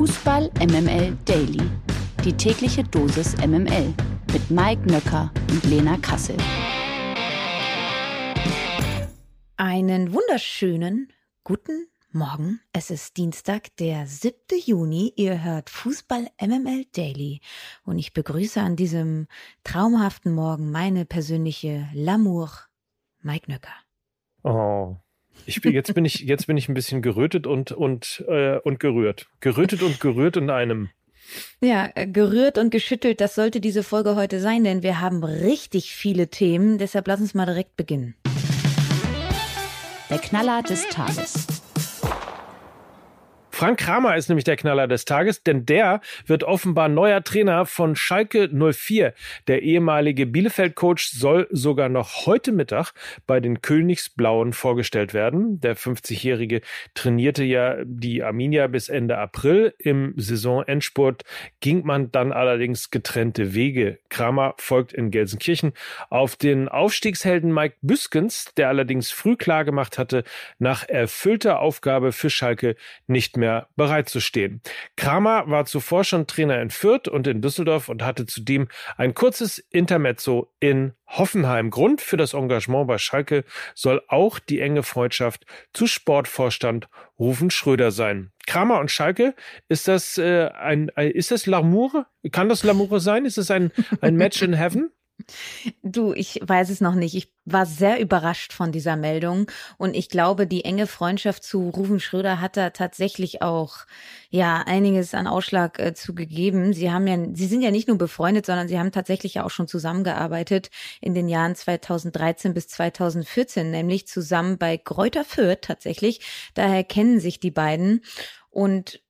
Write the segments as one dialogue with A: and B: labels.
A: Fußball MML Daily. Die tägliche Dosis MML mit Mike Nöcker und Lena Kassel.
B: Einen wunderschönen guten Morgen. Es ist Dienstag, der 7. Juni. Ihr hört Fußball MML Daily. Und ich begrüße an diesem traumhaften Morgen meine persönliche L'amour, Mike Nöcker.
C: Oh, ich bin, jetzt bin ich, jetzt bin ich ein bisschen gerötet und, und, äh, und gerührt. Gerötet und gerührt in einem.
B: Ja, äh, gerührt und geschüttelt, das sollte diese Folge heute sein, denn wir haben richtig viele Themen. Deshalb lass uns mal direkt beginnen.
A: Der Knaller des Tages.
C: Frank Kramer ist nämlich der Knaller des Tages, denn der wird offenbar neuer Trainer von Schalke 04. Der ehemalige Bielefeld-Coach soll sogar noch heute Mittag bei den Königsblauen vorgestellt werden. Der 50-Jährige trainierte ja die Arminia bis Ende April. Im Saisonendspurt ging man dann allerdings getrennte Wege. Kramer folgt in Gelsenkirchen auf den Aufstiegshelden Mike Büskens, der allerdings früh klargemacht hatte, nach erfüllter Aufgabe für Schalke nicht mehr mehr bereitzustehen. Kramer war zuvor schon Trainer in Fürth und in Düsseldorf und hatte zudem ein kurzes Intermezzo in Hoffenheim. Grund für das Engagement bei Schalke soll auch die enge Freundschaft zu Sportvorstand Rufen Schröder sein. Kramer und Schalke, ist das äh, ein, ist das L'amour? Kann das L'amour sein? Ist es ein, ein Match in Heaven?
B: Du, ich weiß es noch nicht. Ich war sehr überrascht von dieser Meldung und ich glaube, die enge Freundschaft zu Rufen Schröder hat da tatsächlich auch ja einiges an Ausschlag äh, zugegeben. Sie haben ja, sie sind ja nicht nur befreundet, sondern sie haben tatsächlich ja auch schon zusammengearbeitet in den Jahren 2013 bis 2014, nämlich zusammen bei Kräuter Fürth tatsächlich. Daher kennen sich die beiden und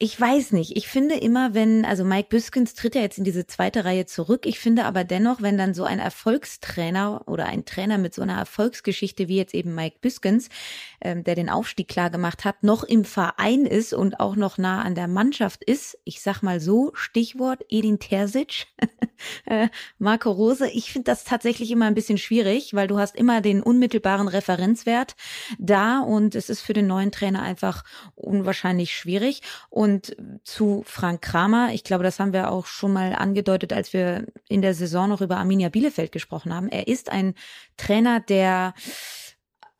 B: ich weiß nicht. Ich finde immer, wenn, also Mike Büskens tritt ja jetzt in diese zweite Reihe zurück. Ich finde aber dennoch, wenn dann so ein Erfolgstrainer oder ein Trainer mit so einer Erfolgsgeschichte wie jetzt eben Mike Büskens, ähm, der den Aufstieg klar gemacht hat, noch im Verein ist und auch noch nah an der Mannschaft ist, ich sag mal so, Stichwort Edin Terzic, äh, Marco Rose, ich finde das tatsächlich immer ein bisschen schwierig, weil du hast immer den unmittelbaren Referenzwert da und es ist für den neuen Trainer einfach unwahrscheinlich schwierig. Und und zu Frank Kramer, ich glaube, das haben wir auch schon mal angedeutet, als wir in der Saison noch über Arminia Bielefeld gesprochen haben. Er ist ein Trainer, der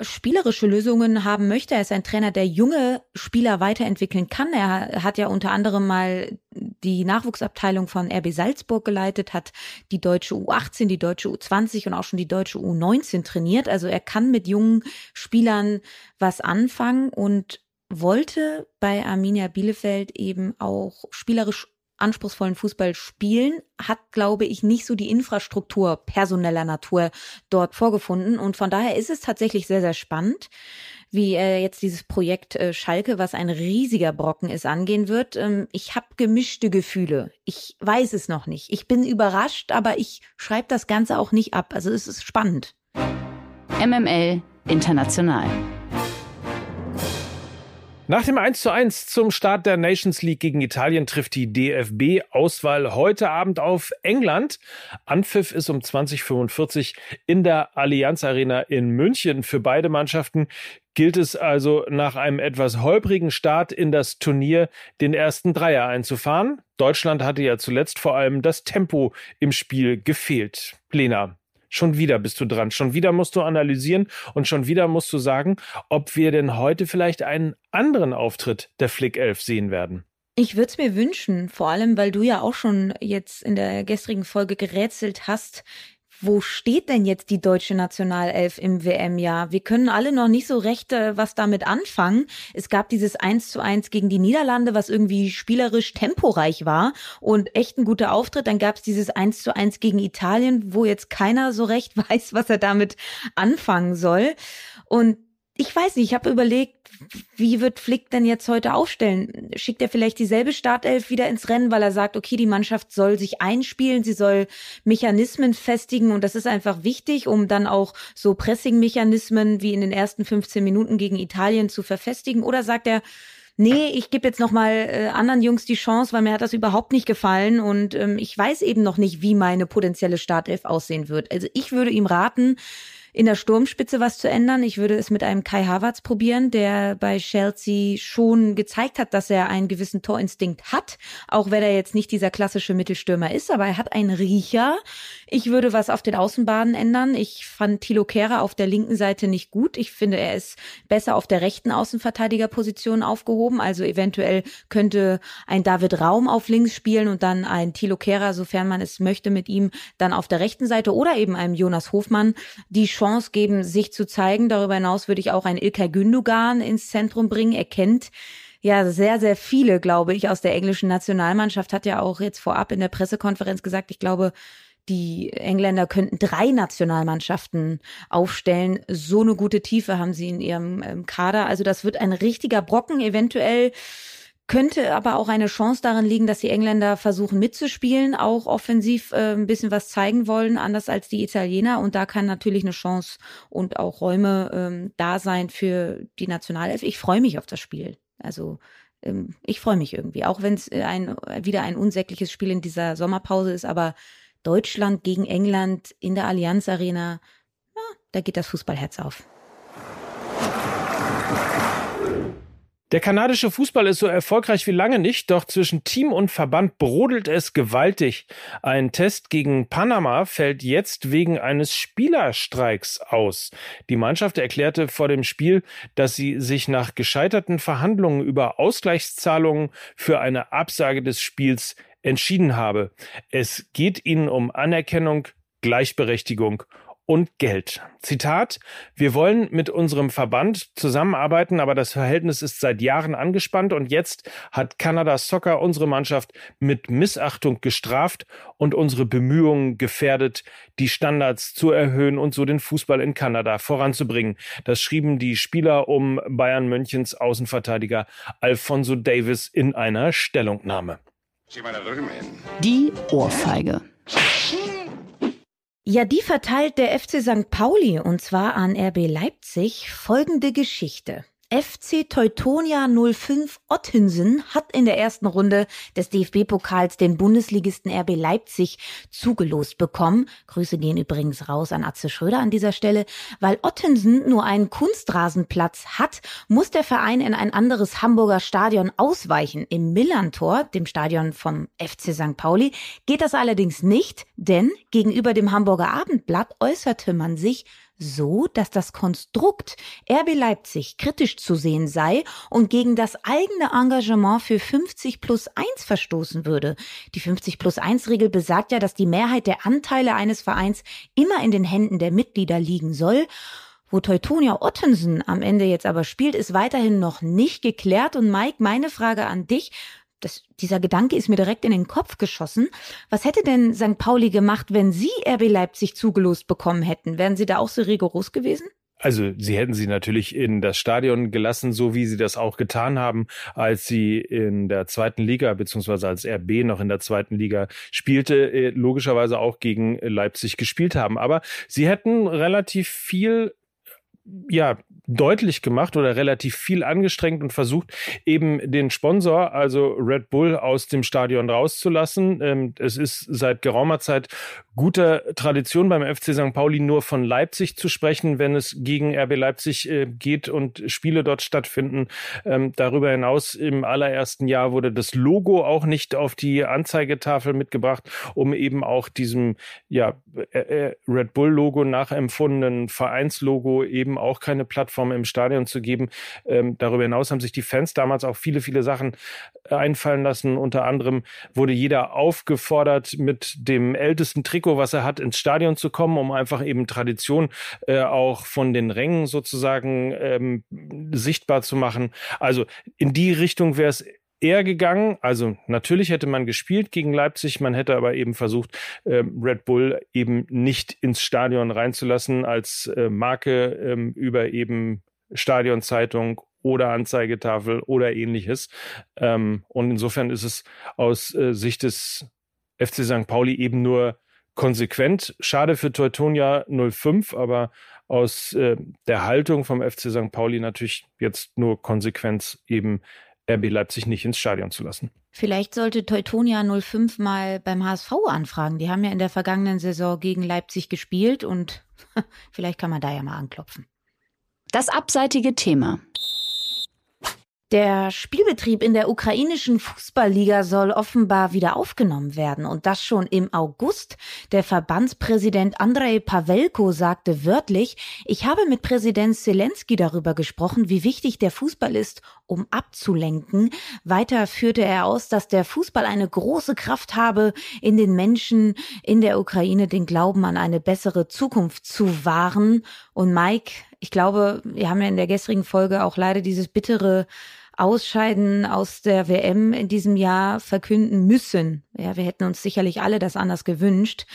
B: spielerische Lösungen haben möchte. Er ist ein Trainer, der junge Spieler weiterentwickeln kann. Er hat ja unter anderem mal die Nachwuchsabteilung von RB Salzburg geleitet, hat die deutsche U18, die deutsche U20 und auch schon die deutsche U19 trainiert. Also er kann mit jungen Spielern was anfangen und wollte bei Arminia Bielefeld eben auch spielerisch anspruchsvollen Fußball spielen, hat, glaube ich, nicht so die Infrastruktur personeller Natur dort vorgefunden. Und von daher ist es tatsächlich sehr, sehr spannend, wie er jetzt dieses Projekt äh, Schalke, was ein riesiger Brocken ist, angehen wird. Ähm, ich habe gemischte Gefühle. Ich weiß es noch nicht. Ich bin überrascht, aber ich schreibe das Ganze auch nicht ab. Also es ist spannend.
A: MML International.
C: Nach dem 1 zu 1 zum Start der Nations League gegen Italien trifft die DFB-Auswahl heute Abend auf England. Anpfiff ist um 2045 in der Allianz Arena in München. Für beide Mannschaften gilt es also nach einem etwas holprigen Start in das Turnier den ersten Dreier einzufahren. Deutschland hatte ja zuletzt vor allem das Tempo im Spiel gefehlt. Lena, Schon wieder bist du dran. Schon wieder musst du analysieren und schon wieder musst du sagen, ob wir denn heute vielleicht einen anderen Auftritt der Flick Elf sehen werden.
B: Ich würde es mir wünschen, vor allem weil du ja auch schon jetzt in der gestrigen Folge gerätselt hast, wo steht denn jetzt die deutsche Nationalelf im WM-Jahr? Wir können alle noch nicht so recht äh, was damit anfangen. Es gab dieses 1 zu 1 gegen die Niederlande, was irgendwie spielerisch temporeich war und echt ein guter Auftritt. Dann gab es dieses 1 zu 1 gegen Italien, wo jetzt keiner so recht weiß, was er damit anfangen soll. Und ich weiß nicht, ich habe überlegt, wie wird Flick denn jetzt heute aufstellen? Schickt er vielleicht dieselbe Startelf wieder ins Rennen, weil er sagt, okay, die Mannschaft soll sich einspielen, sie soll Mechanismen festigen und das ist einfach wichtig, um dann auch so Pressing-Mechanismen wie in den ersten 15 Minuten gegen Italien zu verfestigen? Oder sagt er, nee, ich gebe jetzt noch mal äh, anderen Jungs die Chance, weil mir hat das überhaupt nicht gefallen und ähm, ich weiß eben noch nicht, wie meine potenzielle Startelf aussehen wird. Also ich würde ihm raten, in der Sturmspitze was zu ändern. Ich würde es mit einem Kai Havertz probieren, der bei Chelsea schon gezeigt hat, dass er einen gewissen Torinstinkt hat, auch wenn er jetzt nicht dieser klassische Mittelstürmer ist, aber er hat einen Riecher. Ich würde was auf den Außenbahnen ändern. Ich fand Thilo Kehrer auf der linken Seite nicht gut. Ich finde, er ist besser auf der rechten Außenverteidigerposition aufgehoben. Also eventuell könnte ein David Raum auf links spielen und dann ein Thilo Kehrer, sofern man es möchte, mit ihm dann auf der rechten Seite oder eben einem Jonas Hofmann die Chance geben, sich zu zeigen. Darüber hinaus würde ich auch einen Ilkay Gündogan ins Zentrum bringen. Er kennt ja sehr, sehr viele, glaube ich, aus der englischen Nationalmannschaft. Hat ja auch jetzt vorab in der Pressekonferenz gesagt, ich glaube, die Engländer könnten drei Nationalmannschaften aufstellen. So eine gute Tiefe haben sie in ihrem ähm, Kader. Also das wird ein richtiger Brocken. Eventuell könnte aber auch eine Chance darin liegen, dass die Engländer versuchen mitzuspielen, auch offensiv äh, ein bisschen was zeigen wollen, anders als die Italiener. Und da kann natürlich eine Chance und auch Räume ähm, da sein für die Nationalelf. Ich freue mich auf das Spiel. Also ähm, ich freue mich irgendwie, auch wenn es ein, wieder ein unsägliches Spiel in dieser Sommerpause ist, aber Deutschland gegen England in der Allianz Arena, ja, da geht das Fußballherz auf.
C: Der kanadische Fußball ist so erfolgreich wie lange nicht, doch zwischen Team und Verband brodelt es gewaltig. Ein Test gegen Panama fällt jetzt wegen eines Spielerstreiks aus. Die Mannschaft erklärte vor dem Spiel, dass sie sich nach gescheiterten Verhandlungen über Ausgleichszahlungen für eine Absage des Spiels entschieden habe. Es geht ihnen um Anerkennung, Gleichberechtigung und Geld. Zitat, wir wollen mit unserem Verband zusammenarbeiten, aber das Verhältnis ist seit Jahren angespannt und jetzt hat Kanada Soccer unsere Mannschaft mit Missachtung gestraft und unsere Bemühungen gefährdet, die Standards zu erhöhen und so den Fußball in Kanada voranzubringen. Das schrieben die Spieler um Bayern Münchens Außenverteidiger Alfonso Davis in einer Stellungnahme.
A: Die Ohrfeige.
B: Ja, die verteilt der FC St. Pauli und zwar an RB Leipzig folgende Geschichte. FC Teutonia 05 Ottensen hat in der ersten Runde des DFB-Pokals den Bundesligisten RB Leipzig zugelost bekommen. Grüße gehen übrigens raus an Atze Schröder an dieser Stelle. Weil Ottensen nur einen Kunstrasenplatz hat, muss der Verein in ein anderes Hamburger Stadion ausweichen. Im Millantor, dem Stadion vom FC St. Pauli, geht das allerdings nicht, denn gegenüber dem Hamburger Abendblatt äußerte man sich so, dass das Konstrukt RB Leipzig kritisch zu sehen sei und gegen das eigene Engagement für 50 plus 1 verstoßen würde. Die 50 plus 1 Regel besagt ja, dass die Mehrheit der Anteile eines Vereins immer in den Händen der Mitglieder liegen soll. Wo Teutonia Ottensen am Ende jetzt aber spielt, ist weiterhin noch nicht geklärt. Und Mike, meine Frage an dich das, dieser Gedanke ist mir direkt in den Kopf geschossen. Was hätte denn St. Pauli gemacht, wenn Sie RB Leipzig zugelost bekommen hätten? Wären Sie da auch so rigoros gewesen?
C: Also sie hätten sie natürlich in das Stadion gelassen, so wie sie das auch getan haben, als sie in der zweiten Liga beziehungsweise als RB noch in der zweiten Liga spielte, äh, logischerweise auch gegen Leipzig gespielt haben. Aber sie hätten relativ viel ja, deutlich gemacht oder relativ viel angestrengt und versucht, eben den Sponsor, also Red Bull, aus dem Stadion rauszulassen. Ähm, es ist seit geraumer Zeit guter Tradition beim FC St. Pauli nur von Leipzig zu sprechen, wenn es gegen RB Leipzig äh, geht und Spiele dort stattfinden. Ähm, darüber hinaus im allerersten Jahr wurde das Logo auch nicht auf die Anzeigetafel mitgebracht, um eben auch diesem ja, äh, äh, Red Bull Logo nachempfundenen Vereinslogo eben auch keine Plattform im Stadion zu geben. Ähm, darüber hinaus haben sich die Fans damals auch viele, viele Sachen einfallen lassen. Unter anderem wurde jeder aufgefordert, mit dem ältesten Trikot, was er hat, ins Stadion zu kommen, um einfach eben Tradition äh, auch von den Rängen sozusagen ähm, sichtbar zu machen. Also in die Richtung wäre es eher gegangen. Also natürlich hätte man gespielt gegen Leipzig, man hätte aber eben versucht, äh, Red Bull eben nicht ins Stadion reinzulassen als äh, Marke ähm, über eben Stadionzeitung oder Anzeigetafel oder ähnliches. Ähm, und insofern ist es aus äh, Sicht des FC St. Pauli eben nur konsequent. Schade für Teutonia 05, aber aus äh, der Haltung vom FC St. Pauli natürlich jetzt nur Konsequenz eben RB Leipzig nicht ins Stadion zu lassen.
B: Vielleicht sollte Teutonia 05 mal beim HSV anfragen. Die haben ja in der vergangenen Saison gegen Leipzig gespielt und vielleicht kann man da ja mal anklopfen.
A: Das abseitige Thema.
B: Der Spielbetrieb in der ukrainischen Fußballliga soll offenbar wieder aufgenommen werden und das schon im August. Der Verbandspräsident Andrei Pavelko sagte wörtlich, ich habe mit Präsident Zelensky darüber gesprochen, wie wichtig der Fußball ist, um abzulenken. Weiter führte er aus, dass der Fußball eine große Kraft habe, in den Menschen in der Ukraine den Glauben an eine bessere Zukunft zu wahren. Und Mike, ich glaube, wir haben ja in der gestrigen Folge auch leider dieses bittere Ausscheiden aus der WM in diesem Jahr verkünden müssen. Ja, wir hätten uns sicherlich alle das anders gewünscht.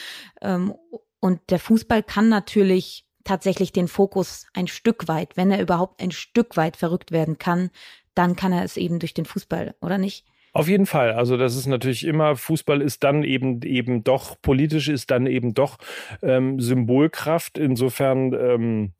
B: Ähm, und der Fußball kann natürlich tatsächlich den Fokus ein Stück weit, wenn er überhaupt ein Stück weit verrückt werden kann, dann kann er es eben durch den Fußball, oder nicht?
C: Auf jeden Fall. Also das ist natürlich immer, Fußball ist dann eben eben doch, politisch ist dann eben doch ähm, Symbolkraft. Insofern ähm,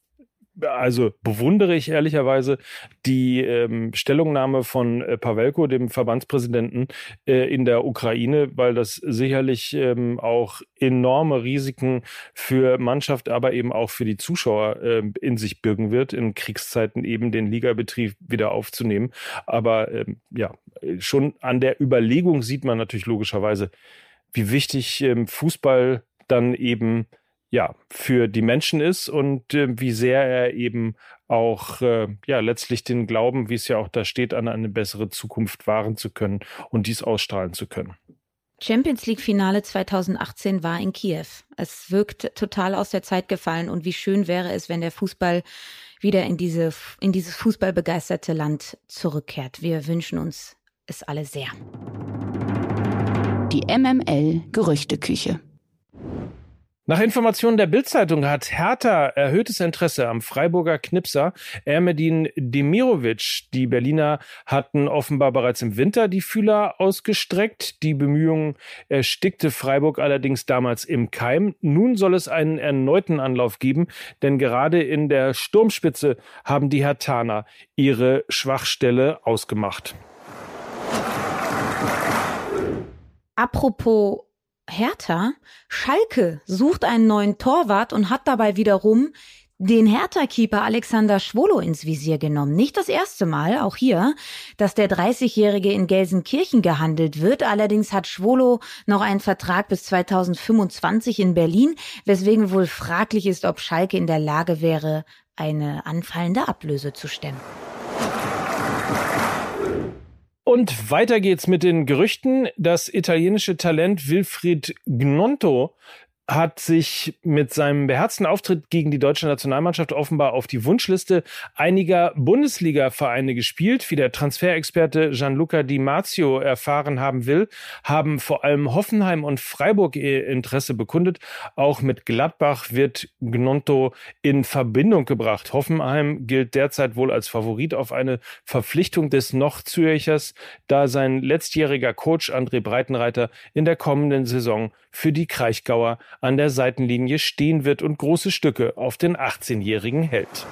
C: also bewundere ich ehrlicherweise die ähm, Stellungnahme von äh, Pavelko, dem Verbandspräsidenten äh, in der Ukraine, weil das sicherlich ähm, auch enorme Risiken für Mannschaft, aber eben auch für die Zuschauer äh, in sich birgen wird, in Kriegszeiten eben den Ligabetrieb wieder aufzunehmen. Aber ähm, ja, schon an der Überlegung sieht man natürlich logischerweise, wie wichtig ähm, Fußball dann eben ja, für die Menschen ist und äh, wie sehr er eben auch äh, ja letztlich den Glauben, wie es ja auch da steht, an eine bessere Zukunft wahren zu können und dies ausstrahlen zu können.
B: Champions League Finale 2018 war in Kiew. Es wirkt total aus der Zeit gefallen und wie schön wäre es, wenn der Fußball wieder in diese in dieses fußballbegeisterte Land zurückkehrt. Wir wünschen uns es alle sehr.
A: Die MML Gerüchteküche.
C: Nach Informationen der Bildzeitung hat Hertha erhöhtes Interesse am Freiburger Knipser Ermedin Demirovic. Die Berliner hatten offenbar bereits im Winter die Fühler ausgestreckt. Die Bemühungen erstickte Freiburg allerdings damals im Keim. Nun soll es einen erneuten Anlauf geben, denn gerade in der Sturmspitze haben die Hertaner ihre Schwachstelle ausgemacht.
B: Apropos Hertha, Schalke sucht einen neuen Torwart und hat dabei wiederum den Hertha-Keeper Alexander Schwolo ins Visier genommen. Nicht das erste Mal, auch hier, dass der 30-Jährige in Gelsenkirchen gehandelt wird. Allerdings hat Schwolo noch einen Vertrag bis 2025 in Berlin, weswegen wohl fraglich ist, ob Schalke in der Lage wäre, eine anfallende Ablöse zu stemmen.
C: Und weiter geht's mit den Gerüchten. Das italienische Talent Wilfried Gnonto hat sich mit seinem beherzten Auftritt gegen die deutsche Nationalmannschaft offenbar auf die Wunschliste einiger Bundesliga-Vereine gespielt. Wie der Transferexperte Gianluca Di Marzio erfahren haben will, haben vor allem Hoffenheim und Freiburg ihr Interesse bekundet. Auch mit Gladbach wird Gnonto in Verbindung gebracht. Hoffenheim gilt derzeit wohl als Favorit auf eine Verpflichtung des noch Zürchers, da sein letztjähriger Coach André Breitenreiter in der kommenden Saison für die Kraichgauer an der Seitenlinie stehen wird und große Stücke auf den 18-Jährigen hält.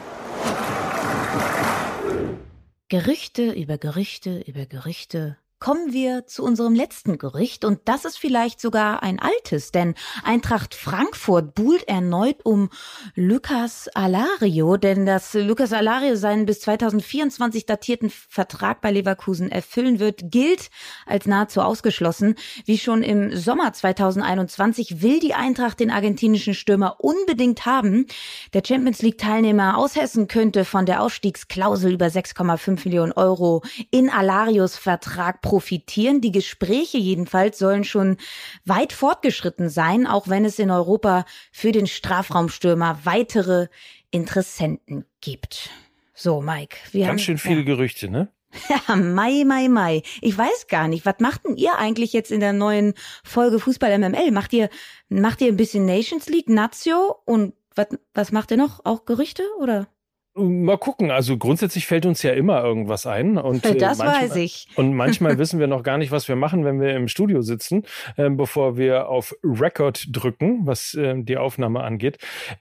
B: Gerüchte über Gerüchte über Gerüchte kommen wir zu unserem letzten Gericht und das ist vielleicht sogar ein altes, denn Eintracht Frankfurt buhlt erneut um Lucas Alario, denn dass Lucas Alario seinen bis 2024 datierten Vertrag bei Leverkusen erfüllen wird, gilt als nahezu ausgeschlossen. Wie schon im Sommer 2021 will die Eintracht den argentinischen Stürmer unbedingt haben. Der Champions League Teilnehmer aus Hessen könnte von der Ausstiegsklausel über 6,5 Millionen Euro in Alarios Vertrag profitieren. Die Gespräche jedenfalls sollen schon weit fortgeschritten sein, auch wenn es in Europa für den Strafraumstürmer weitere Interessenten gibt. So, Mike,
C: wir Ganz haben, schön viele ja. Gerüchte, ne?
B: Ja, Mai, Mai, Mai. Ich weiß gar nicht, was macht denn ihr eigentlich jetzt in der neuen Folge Fußball MML? Macht ihr, macht ihr ein bisschen Nations League, Nazio und was, was macht ihr noch? Auch Gerüchte oder?
C: Mal gucken. Also grundsätzlich fällt uns ja immer irgendwas ein. Und,
B: äh, das manchmal, weiß ich.
C: Und manchmal wissen wir noch gar nicht, was wir machen, wenn wir im Studio sitzen, äh, bevor wir auf Record drücken, was äh, die Aufnahme angeht.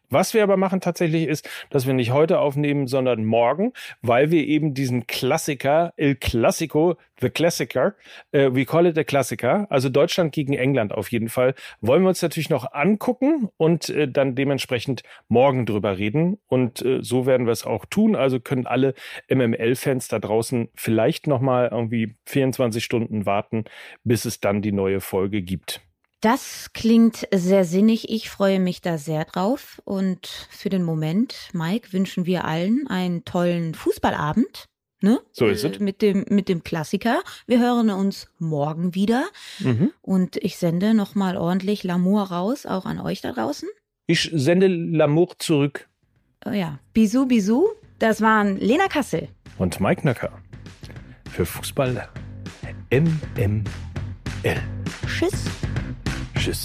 C: Was wir aber machen tatsächlich ist, dass wir nicht heute aufnehmen, sondern morgen, weil wir eben diesen Klassiker, El Classico, The Classicer, äh, we call it a Klassiker, also Deutschland gegen England auf jeden Fall, wollen wir uns natürlich noch angucken und äh, dann dementsprechend morgen drüber reden. Und äh, so werden wir es auch tun. Also können alle MML-Fans da draußen vielleicht nochmal irgendwie 24 Stunden warten, bis es dann die neue Folge gibt.
B: Das klingt sehr sinnig. Ich freue mich da sehr drauf. Und für den Moment, Mike, wünschen wir allen einen tollen Fußballabend. Ne?
C: So ist es.
B: Mit dem, mit dem Klassiker. Wir hören uns morgen wieder. Mhm. Und ich sende nochmal ordentlich L'amour raus, auch an euch da draußen.
C: Ich sende L'amour zurück.
B: Oh ja. Bisou, bisou. Das waren Lena Kassel.
C: Und Mike Nöcker. Für Fußball MML.
B: Tschüss.
C: Tschüss.